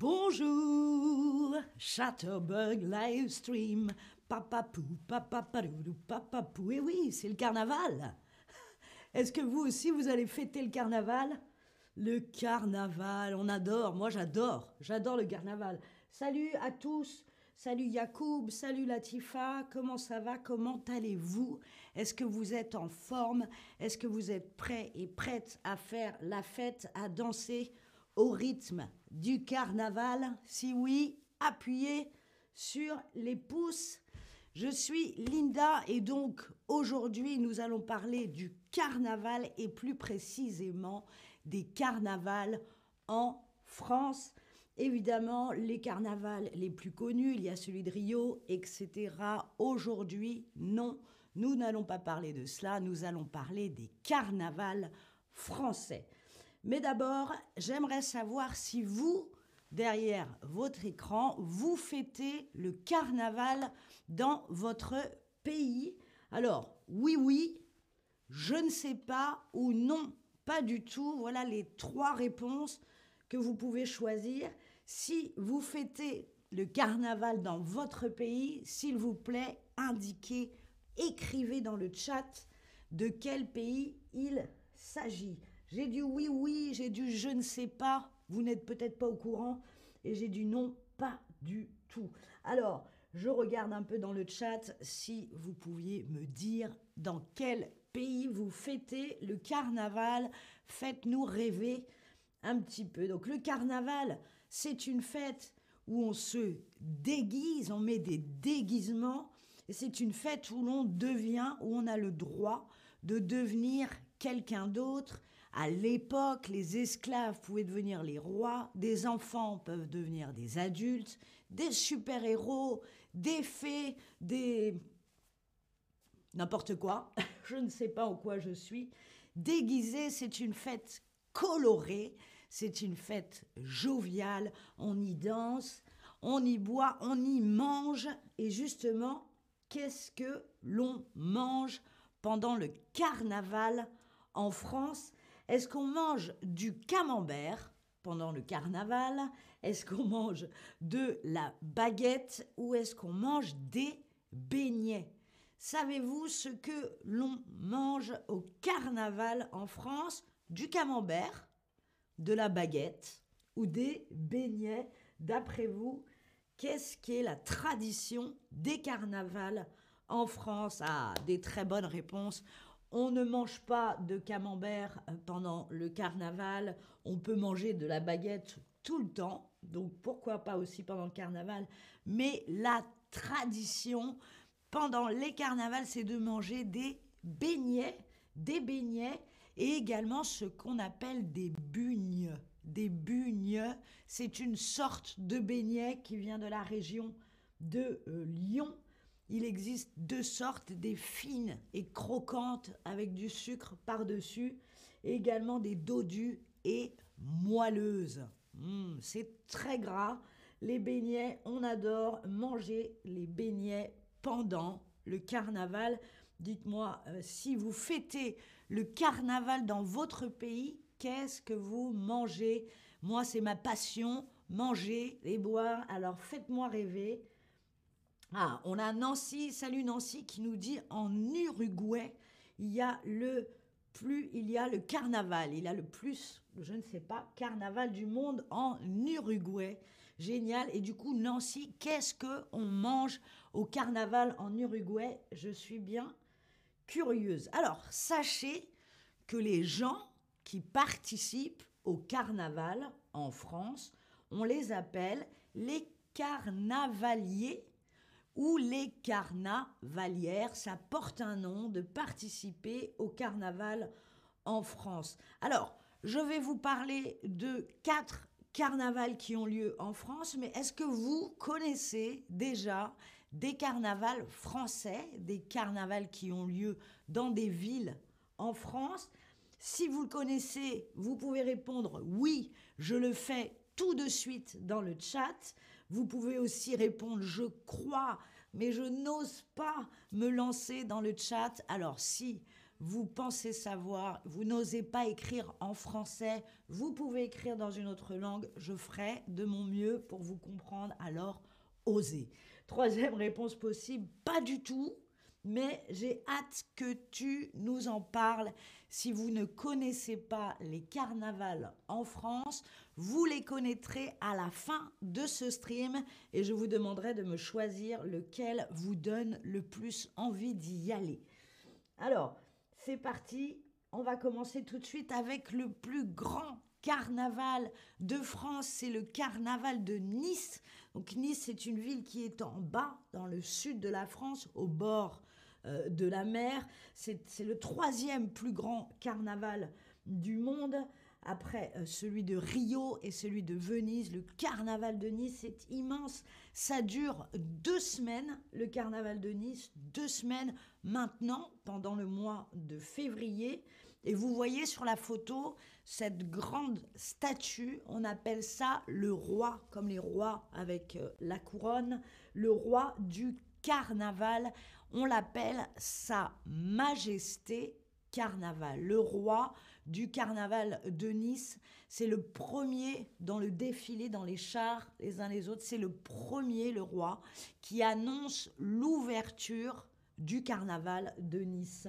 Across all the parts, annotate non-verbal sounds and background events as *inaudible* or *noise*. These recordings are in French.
Bonjour, Chatterbug Livestream. Papapou, papapadoudou, papapou. Eh oui, c'est le carnaval. Est-ce que vous aussi, vous allez fêter le carnaval? Le carnaval, on adore. Moi, j'adore. J'adore le carnaval. Salut à tous. Salut Yacoub, salut Latifa, comment ça va Comment allez-vous? Est-ce que vous êtes en forme? Est-ce que vous êtes prêts et prêtes à faire la fête, à danser? Au rythme du carnaval Si oui, appuyez sur les pouces. Je suis Linda et donc aujourd'hui nous allons parler du carnaval et plus précisément des carnavals en France. Évidemment, les carnavals les plus connus, il y a celui de Rio, etc. Aujourd'hui, non, nous n'allons pas parler de cela, nous allons parler des carnavals français. Mais d'abord, j'aimerais savoir si vous, derrière votre écran, vous fêtez le carnaval dans votre pays. Alors, oui, oui, je ne sais pas ou non, pas du tout. Voilà les trois réponses que vous pouvez choisir. Si vous fêtez le carnaval dans votre pays, s'il vous plaît, indiquez, écrivez dans le chat de quel pays il s'agit. J'ai du oui, oui, j'ai du je ne sais pas, vous n'êtes peut-être pas au courant, et j'ai du non, pas du tout. Alors, je regarde un peu dans le chat si vous pouviez me dire dans quel pays vous fêtez le carnaval. Faites-nous rêver un petit peu. Donc le carnaval, c'est une fête où on se déguise, on met des déguisements, et c'est une fête où l'on devient, où on a le droit de devenir quelqu'un d'autre, à l'époque, les esclaves pouvaient devenir les rois, des enfants peuvent devenir des adultes, des super-héros, des fées, des... n'importe quoi, *laughs* je ne sais pas en quoi je suis. Déguisé, c'est une fête colorée, c'est une fête joviale, on y danse, on y boit, on y mange, et justement, qu'est-ce que l'on mange pendant le carnaval en France? Est-ce qu'on mange du camembert pendant le carnaval? Est-ce qu'on mange de la baguette ou est-ce qu'on mange des beignets? Savez-vous ce que l'on mange au carnaval en France? Du camembert, de la baguette ou des beignets? D'après vous, qu'est-ce qui est la tradition des carnavals en France? Ah, des très bonnes réponses. On ne mange pas de camembert euh, pendant le carnaval. On peut manger de la baguette tout le temps. Donc pourquoi pas aussi pendant le carnaval? Mais la tradition pendant les carnavals, c'est de manger des beignets, des beignets et également ce qu'on appelle des bugnes. Des bugnes, c'est une sorte de beignet qui vient de la région de euh, Lyon il existe deux sortes, des fines et croquantes avec du sucre par-dessus, et également des dodus et moelleuses. Mmh, c'est très gras. Les beignets, on adore manger les beignets pendant le carnaval. Dites-moi, euh, si vous fêtez le carnaval dans votre pays, qu'est-ce que vous mangez? Moi, c'est ma passion, manger et boire. Alors faites-moi rêver. Ah, on a Nancy, salut Nancy, qui nous dit en Uruguay, il y a le plus, il y a le carnaval, il y a le plus, je ne sais pas, carnaval du monde en Uruguay. Génial. Et du coup, Nancy, qu'est-ce que on mange au carnaval en Uruguay? Je suis bien curieuse. Alors, sachez que les gens qui participent au carnaval en France, on les appelle les carnavaliers ou les carnavalières. Ça porte un nom de participer au carnaval en France. Alors, je vais vous parler de quatre carnavals qui ont lieu en France, mais est-ce que vous connaissez déjà des carnavals français, des carnavals qui ont lieu dans des villes en France? Si vous le connaissez, vous pouvez répondre oui, je le fais tout de suite dans le chat. Vous pouvez aussi répondre je crois, mais je n'ose pas me lancer dans le chat. Alors si vous pensez savoir, vous n'osez pas écrire en français, vous pouvez écrire dans une autre langue, je ferai de mon mieux pour vous comprendre, alors osez. Troisième réponse possible, pas du tout, mais j'ai hâte que tu nous en parles. Si vous ne connaissez pas les carnavals en France, vous les connaîtrez à la fin de ce stream et je vous demanderai de me choisir lequel vous donne le plus envie d'y aller. Alors, c'est parti. On va commencer tout de suite avec le plus grand carnaval de France, c'est le carnaval de Nice. Donc Nice, c'est une ville qui est en bas, dans le sud de la France, au bord euh, de la mer. C'est le troisième plus grand carnaval du monde. Après euh, celui de Rio et celui de Venise, le carnaval de Nice, c'est immense. Ça dure deux semaines, le carnaval de Nice, deux semaines maintenant, pendant le mois de février. Et vous voyez sur la photo cette grande statue, on appelle ça le roi, comme les rois avec euh, la couronne, le roi du carnaval. On l'appelle Sa Majesté Carnaval, le roi du carnaval de Nice. C'est le premier dans le défilé, dans les chars les uns les autres. C'est le premier, le roi, qui annonce l'ouverture du carnaval de Nice.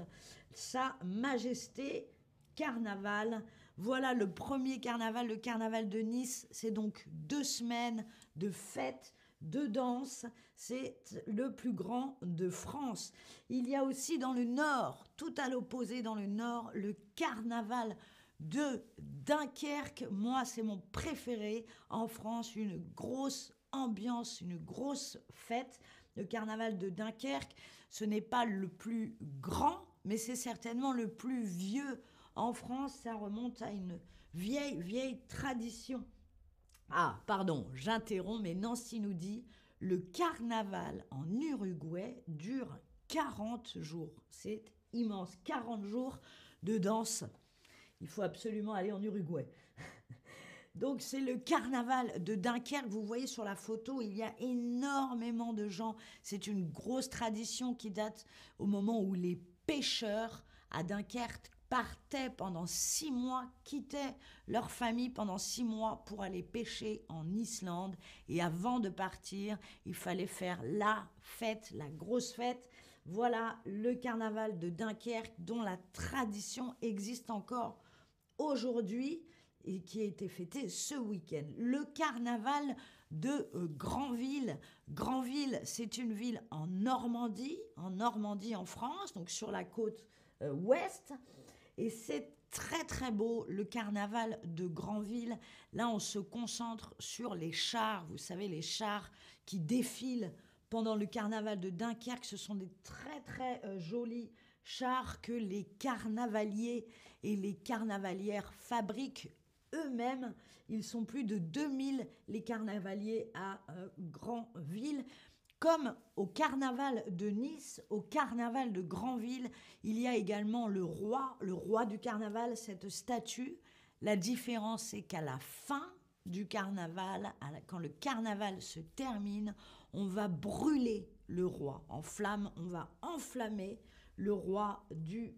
Sa Majesté Carnaval. Voilà le premier carnaval, le carnaval de Nice. C'est donc deux semaines de fêtes de danse. C'est le plus grand de France. Il y a aussi dans le nord, tout à l'opposé dans le nord, le carnaval de Dunkerque. Moi, c'est mon préféré en France. Une grosse ambiance, une grosse fête. Le carnaval de Dunkerque, ce n'est pas le plus grand, mais c'est certainement le plus vieux en France. Ça remonte à une vieille, vieille tradition. Ah, pardon, j'interromps, mais Nancy nous dit le carnaval en Uruguay dure 40 jours. C'est immense, 40 jours de danse. Il faut absolument aller en Uruguay. *laughs* Donc c'est le carnaval de Dunkerque. Vous voyez sur la photo, il y a énormément de gens. C'est une grosse tradition qui date au moment où les pêcheurs à Dunkerque partaient pendant six mois, quittaient leur famille pendant six mois pour aller pêcher en Islande. Et avant de partir, il fallait faire la fête, la grosse fête. Voilà le carnaval de Dunkerque dont la tradition existe encore aujourd'hui et qui a été fêté ce week-end. Le carnaval de euh, Granville. Granville, c'est une ville en Normandie, en Normandie en France, donc sur la côte euh, ouest. Et c'est très très beau, le carnaval de Granville. Là, on se concentre sur les chars, vous savez, les chars qui défilent pendant le carnaval de Dunkerque. Ce sont des très très euh, jolis chars que les carnavaliers et les carnavalières fabriquent eux-mêmes. Ils sont plus de 2000 les carnavaliers à euh, Granville. Comme au carnaval de Nice, au carnaval de Granville, il y a également le roi, le roi du carnaval, cette statue. La différence, c'est qu'à la fin du carnaval, quand le carnaval se termine, on va brûler le roi en flamme, on va enflammer le roi du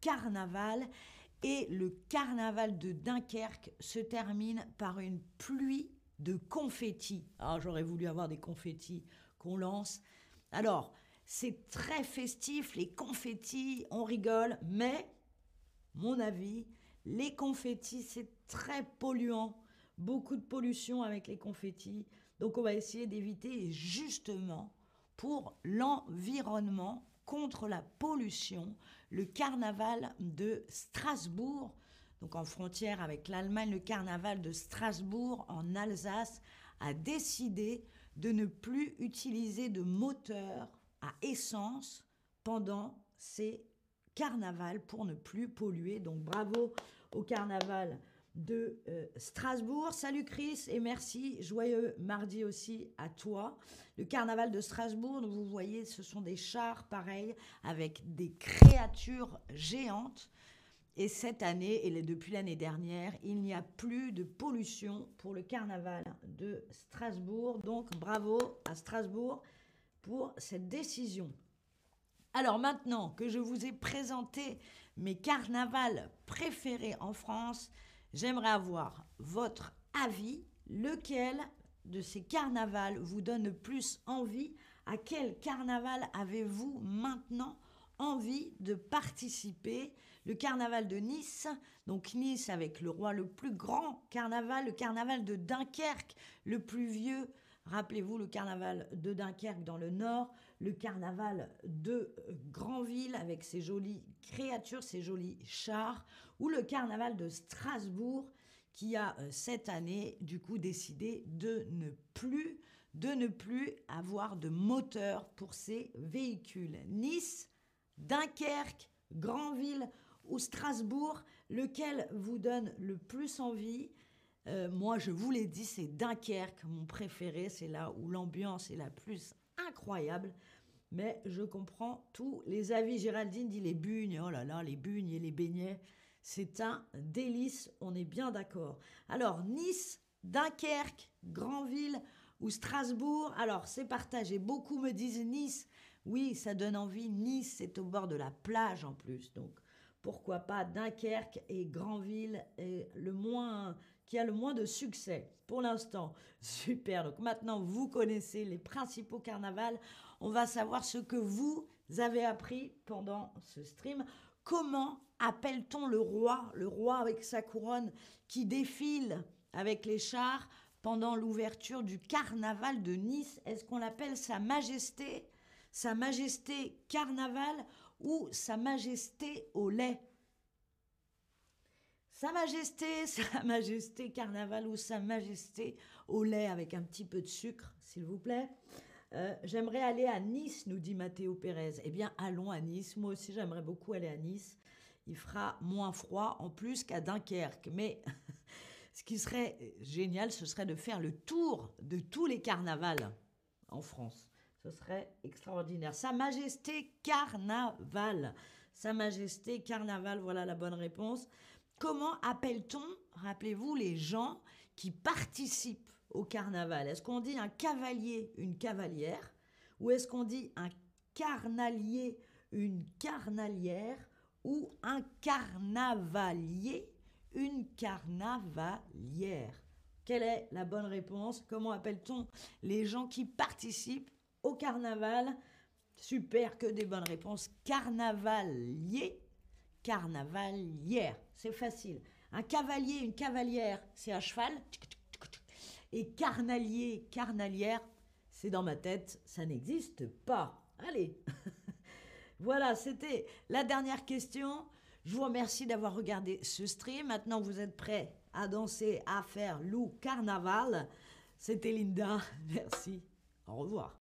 carnaval. Et le carnaval de Dunkerque se termine par une pluie de confettis. Alors j'aurais voulu avoir des confettis lance. Alors, c'est très festif, les confettis, on rigole, mais, mon avis, les confettis, c'est très polluant. Beaucoup de pollution avec les confettis. Donc, on va essayer d'éviter justement pour l'environnement, contre la pollution, le carnaval de Strasbourg, donc en frontière avec l'Allemagne, le carnaval de Strasbourg en Alsace a décidé de ne plus utiliser de moteur à essence pendant ces carnavals pour ne plus polluer. Donc bravo au carnaval de euh, Strasbourg. Salut Chris et merci. Joyeux mardi aussi à toi. Le carnaval de Strasbourg, vous voyez, ce sont des chars pareils avec des créatures géantes. Et cette année, et depuis l'année dernière, il n'y a plus de pollution pour le carnaval de Strasbourg. Donc bravo à Strasbourg pour cette décision. Alors maintenant que je vous ai présenté mes carnavals préférés en France. J'aimerais avoir votre avis. Lequel de ces carnavals vous donne plus envie? À quel carnaval avez-vous maintenant envie de participer? Le carnaval de Nice, donc Nice avec le roi le plus grand carnaval, le carnaval de Dunkerque, le plus vieux. Rappelez-vous le carnaval de Dunkerque dans le nord, le carnaval de Granville avec ses jolies créatures, ses jolis chars, ou le carnaval de Strasbourg qui a euh, cette année du coup décidé de ne plus de ne plus avoir de moteur pour ses véhicules. Nice, Dunkerque, Granville ou Strasbourg, lequel vous donne le plus envie? Euh, Moi, je vous l'ai dit, c'est Dunkerque, mon préféré. C'est là où l'ambiance est la plus incroyable. Mais je comprends tous les avis. Géraldine dit les bugnes, oh là là, les bugnes et les beignets. C'est un délice, on est bien d'accord. Alors, Nice, Dunkerque, Granville ou Strasbourg, alors c'est partagé. Beaucoup me disent Nice. Oui, ça donne envie. Nice, c'est au bord de la plage en plus. Donc, pourquoi pas Dunkerque et Granville est le moins qui a le moins de succès pour l'instant. *laughs* Super. Donc maintenant, vous connaissez les principaux carnavals. On va savoir ce que vous avez appris pendant ce stream. Comment appelle-t-on le roi, le roi avec sa couronne qui défile avec les chars pendant l'ouverture du carnaval de Nice? Est-ce qu'on l'appelle Sa Majesté Sa Majesté Carnaval ou Sa Majesté au lait Sa Majesté, *laughs* Sa Majesté Carnaval ou Sa Majesté au lait avec un petit peu de sucre, s'il vous plaît. Euh, j'aimerais aller à Nice, nous dit Mathéo Pérez. Eh bien, allons à Nice. Moi aussi, j'aimerais beaucoup aller à Nice. Il fera moins froid en plus qu'à Dunkerque. Mais *laughs* ce qui serait génial, ce serait de faire le tour de tous les carnavals en France. Ce serait extraordinaire. Sa Majesté Carnaval. Sa Majesté Carnaval, voilà la bonne réponse. Comment appelle-t-on, rappelez-vous, les gens qui participent au carnaval? Est-ce qu'on dit un cavalier, une cavalière Ou est-ce qu'on dit un carnalier, une carnalière Ou un carnavalier, une carnavalière? Quelle est la bonne réponse? Comment appelle-t-on les gens qui participent au carnaval Super, que des bonnes réponses. Carnavalier, carnavalière. C'est facile. Un cavalier, une cavalière, c'est à cheval. Et carnalier, carnalière, c'est dans ma tête, ça n'existe pas. Allez *laughs* Voilà, c'était la dernière question. Je vous remercie d'avoir regardé ce stream. Maintenant, vous êtes prêts à danser, à faire loup carnaval. C'était Linda. *laughs* Merci. Au revoir.